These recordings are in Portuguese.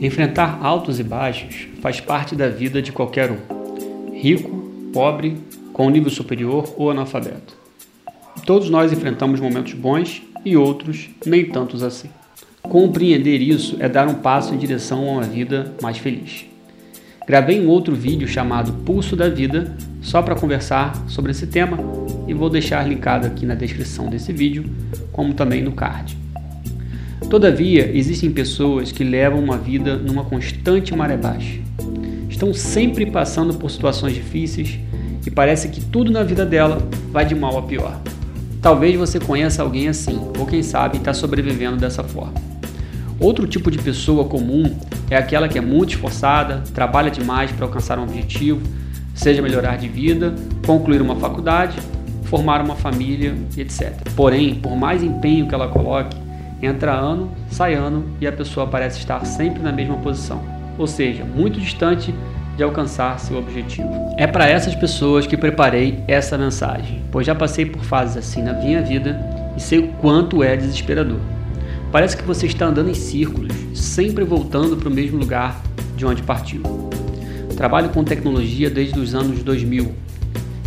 Enfrentar altos e baixos faz parte da vida de qualquer um, rico, pobre, com nível superior ou analfabeto. Todos nós enfrentamos momentos bons e outros nem tantos assim. Compreender isso é dar um passo em direção a uma vida mais feliz. Gravei um outro vídeo chamado Pulso da Vida só para conversar sobre esse tema e vou deixar linkado aqui na descrição desse vídeo, como também no card. Todavia, existem pessoas que levam uma vida numa constante maré baixa. Estão sempre passando por situações difíceis e parece que tudo na vida dela vai de mal a pior. Talvez você conheça alguém assim, ou quem sabe está sobrevivendo dessa forma. Outro tipo de pessoa comum é aquela que é muito esforçada, trabalha demais para alcançar um objetivo, seja melhorar de vida, concluir uma faculdade, formar uma família, etc. Porém, por mais empenho que ela coloque, Entra ano, sai ano e a pessoa parece estar sempre na mesma posição, ou seja, muito distante de alcançar seu objetivo. É para essas pessoas que preparei essa mensagem, pois já passei por fases assim na minha vida e sei o quanto é desesperador. Parece que você está andando em círculos, sempre voltando para o mesmo lugar de onde partiu. Trabalho com tecnologia desde os anos 2000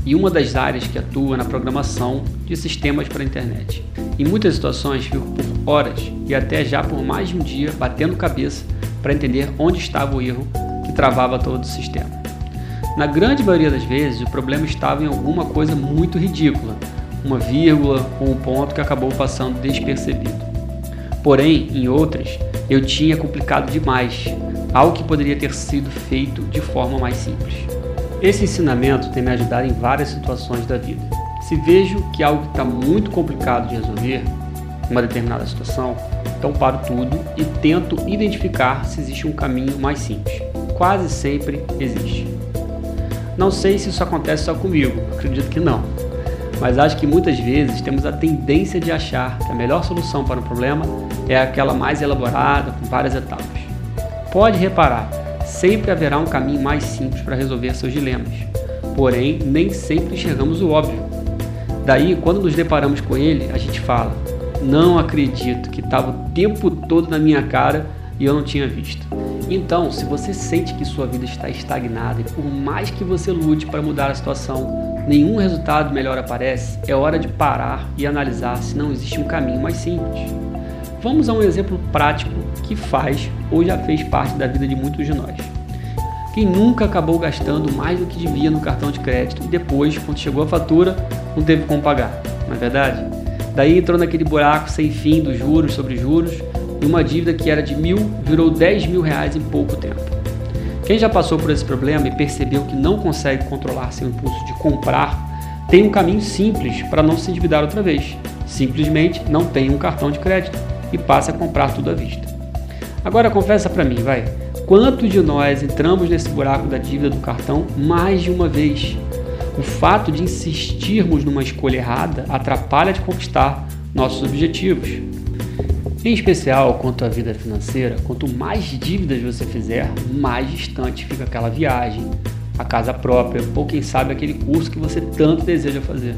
e uma das áreas que atua na programação de sistemas para a internet. Em muitas situações fico por horas e até já por mais de um dia batendo cabeça para entender onde estava o erro que travava todo o sistema. Na grande maioria das vezes, o problema estava em alguma coisa muito ridícula, uma vírgula ou um ponto que acabou passando despercebido. Porém, em outras, eu tinha complicado demais, algo que poderia ter sido feito de forma mais simples. Esse ensinamento tem me ajudado em várias situações da vida. Se vejo que algo está muito complicado de resolver, uma determinada situação, então paro tudo e tento identificar se existe um caminho mais simples. Quase sempre existe. Não sei se isso acontece só comigo, acredito que não. Mas acho que muitas vezes temos a tendência de achar que a melhor solução para um problema é aquela mais elaborada, com várias etapas. Pode reparar, sempre haverá um caminho mais simples para resolver seus dilemas. Porém, nem sempre enxergamos o óbvio. Daí, quando nos deparamos com ele, a gente fala: Não acredito que estava o tempo todo na minha cara e eu não tinha visto. Então, se você sente que sua vida está estagnada e por mais que você lute para mudar a situação, nenhum resultado melhor aparece, é hora de parar e analisar se não existe um caminho mais simples. Vamos a um exemplo prático que faz ou já fez parte da vida de muitos de nós. Quem nunca acabou gastando mais do que devia no cartão de crédito e depois, quando chegou a fatura, não teve como pagar, não é verdade? Daí entrou naquele buraco sem fim dos juros sobre juros e uma dívida que era de mil virou 10 mil reais em pouco tempo. Quem já passou por esse problema e percebeu que não consegue controlar seu impulso de comprar, tem um caminho simples para não se endividar outra vez. Simplesmente não tem um cartão de crédito e passe a comprar tudo à vista. Agora confessa para mim, vai. Quantos de nós entramos nesse buraco da dívida do cartão mais de uma vez? O fato de insistirmos numa escolha errada atrapalha de conquistar nossos objetivos. Em especial quanto à vida financeira, quanto mais dívidas você fizer, mais distante fica aquela viagem, a casa própria ou quem sabe aquele curso que você tanto deseja fazer.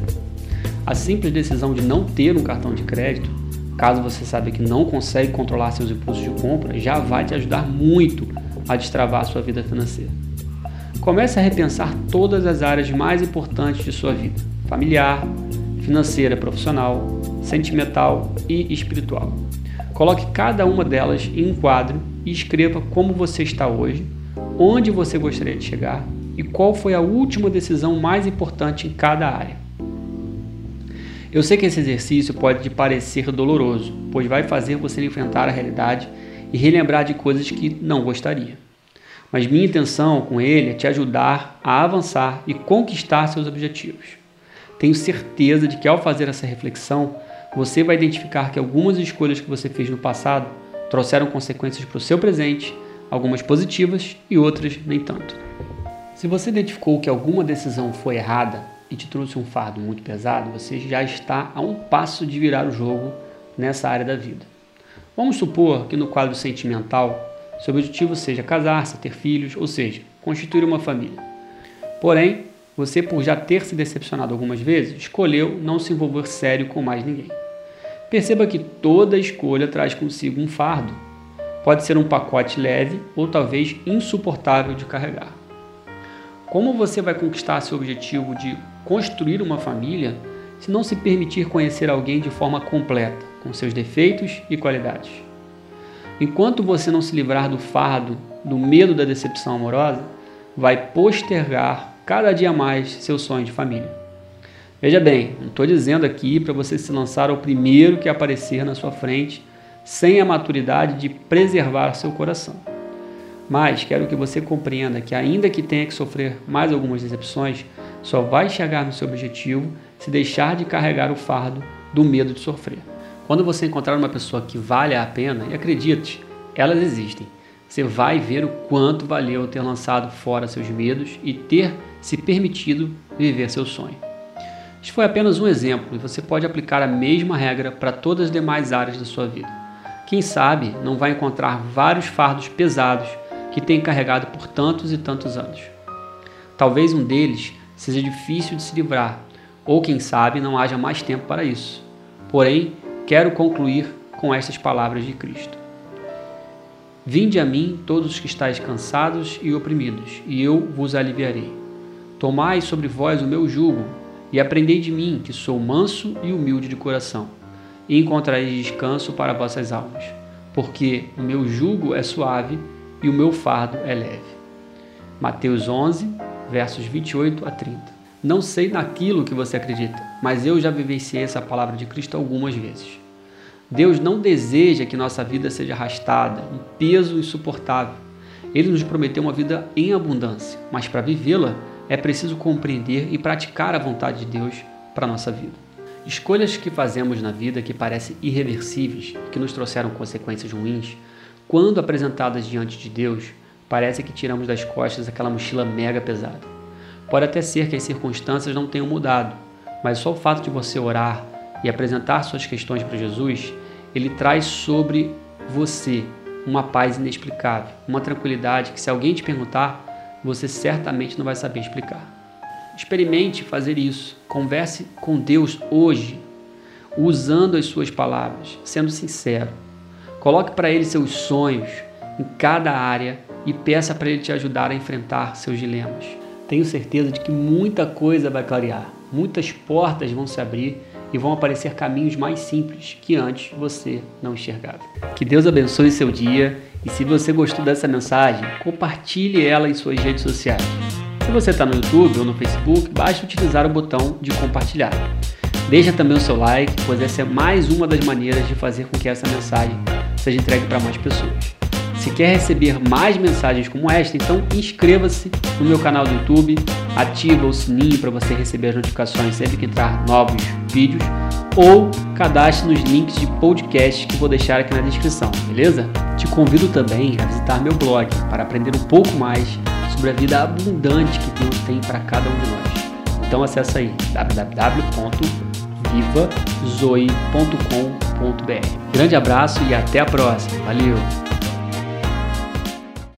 A simples decisão de não ter um cartão de crédito caso você saiba que não consegue controlar seus impulsos de compra, já vai te ajudar muito a destravar a sua vida financeira. Comece a repensar todas as áreas mais importantes de sua vida: familiar, financeira, profissional, sentimental e espiritual. Coloque cada uma delas em um quadro e escreva como você está hoje, onde você gostaria de chegar e qual foi a última decisão mais importante em cada área. Eu sei que esse exercício pode te parecer doloroso, pois vai fazer você enfrentar a realidade e relembrar de coisas que não gostaria. Mas minha intenção com ele é te ajudar a avançar e conquistar seus objetivos. Tenho certeza de que ao fazer essa reflexão, você vai identificar que algumas escolhas que você fez no passado trouxeram consequências para o seu presente, algumas positivas e outras nem tanto. Se você identificou que alguma decisão foi errada, e te trouxe um fardo muito pesado, você já está a um passo de virar o jogo nessa área da vida. Vamos supor que no quadro sentimental, seu objetivo seja casar-se, ter filhos, ou seja, constituir uma família. Porém, você, por já ter se decepcionado algumas vezes, escolheu não se envolver sério com mais ninguém. Perceba que toda escolha traz consigo um fardo. pode ser um pacote leve ou talvez insuportável de carregar. Como você vai conquistar seu objetivo de construir uma família se não se permitir conhecer alguém de forma completa, com seus defeitos e qualidades? Enquanto você não se livrar do fardo, do medo da decepção amorosa, vai postergar cada dia mais seu sonho de família. Veja bem, não estou dizendo aqui para você se lançar ao primeiro que aparecer na sua frente sem a maturidade de preservar seu coração. Mas quero que você compreenda que, ainda que tenha que sofrer mais algumas decepções, só vai chegar no seu objetivo se deixar de carregar o fardo do medo de sofrer. Quando você encontrar uma pessoa que vale a pena, e acredite, elas existem, você vai ver o quanto valeu ter lançado fora seus medos e ter se permitido viver seu sonho. Isso foi apenas um exemplo e você pode aplicar a mesma regra para todas as demais áreas da sua vida. Quem sabe não vai encontrar vários fardos pesados que tem carregado por tantos e tantos anos. Talvez um deles seja difícil de se livrar, ou quem sabe não haja mais tempo para isso. Porém, quero concluir com estas palavras de Cristo. Vinde a mim todos os que estáis cansados e oprimidos, e eu vos aliviarei. Tomai sobre vós o meu jugo, e aprendei de mim, que sou manso e humilde de coração e encontrareis descanso para vossas almas, porque o meu jugo é suave e o meu fardo é leve. Mateus 11, versos 28 a 30. Não sei naquilo que você acredita, mas eu já vivenciei essa palavra de Cristo algumas vezes. Deus não deseja que nossa vida seja arrastada, um peso insuportável. Ele nos prometeu uma vida em abundância, mas para vivê-la é preciso compreender e praticar a vontade de Deus para a nossa vida. Escolhas que fazemos na vida que parecem irreversíveis, que nos trouxeram consequências ruins, quando apresentadas diante de Deus, parece que tiramos das costas aquela mochila mega pesada. Pode até ser que as circunstâncias não tenham mudado, mas só o fato de você orar e apresentar suas questões para Jesus, ele traz sobre você uma paz inexplicável, uma tranquilidade que se alguém te perguntar, você certamente não vai saber explicar. Experimente fazer isso. Converse com Deus hoje, usando as suas palavras, sendo sincero. Coloque para Ele seus sonhos em cada área e peça para Ele te ajudar a enfrentar seus dilemas. Tenho certeza de que muita coisa vai clarear, muitas portas vão se abrir e vão aparecer caminhos mais simples que antes você não enxergava. Que Deus abençoe seu dia e se você gostou dessa mensagem, compartilhe ela em suas redes sociais. Se você está no YouTube ou no Facebook, basta utilizar o botão de compartilhar. Deixa também o seu like, pois essa é mais uma das maneiras de fazer com que essa mensagem seja entregue para mais pessoas. Se quer receber mais mensagens como esta, então inscreva-se no meu canal do YouTube, ativa o sininho para você receber as notificações sempre que entrar novos vídeos ou cadastre nos links de podcast que vou deixar aqui na descrição, beleza? Te convido também a visitar meu blog para aprender um pouco mais sobre a vida abundante que Deus tem para cada um de nós. Então acessa aí www.vivazoe.com.br. Grande abraço e até a próxima. Valeu!